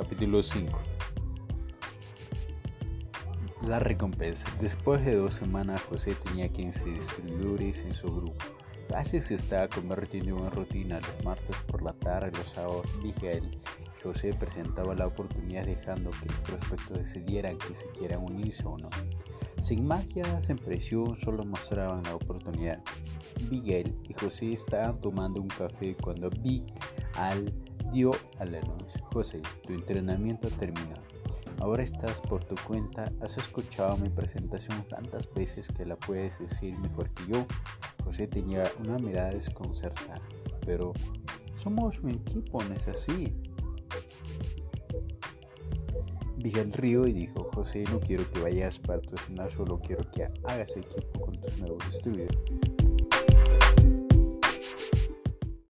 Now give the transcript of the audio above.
Capítulo 5 La recompensa. Después de dos semanas, José tenía 15 distribuidores en su grupo. Casi se estaba convirtiendo en rutina. Los martes por la tarde, los sábados, Miguel y José presentaba la oportunidad dejando que los prospectos decidieran que se quieran unirse o no. Sin magia, sin presión, solo mostraban la oportunidad. Miguel y José estaban tomando un café cuando Big Al dio al anuncio. José, tu entrenamiento ha terminado. Ahora estás por tu cuenta, has escuchado mi presentación tantas veces que la puedes decir mejor que yo. José tenía una mirada desconcertada, pero somos un equipo, ¿no es así? Miguel río y dijo, José, no quiero que vayas para tu final, solo quiero que hagas equipo con tus nuevos estudios.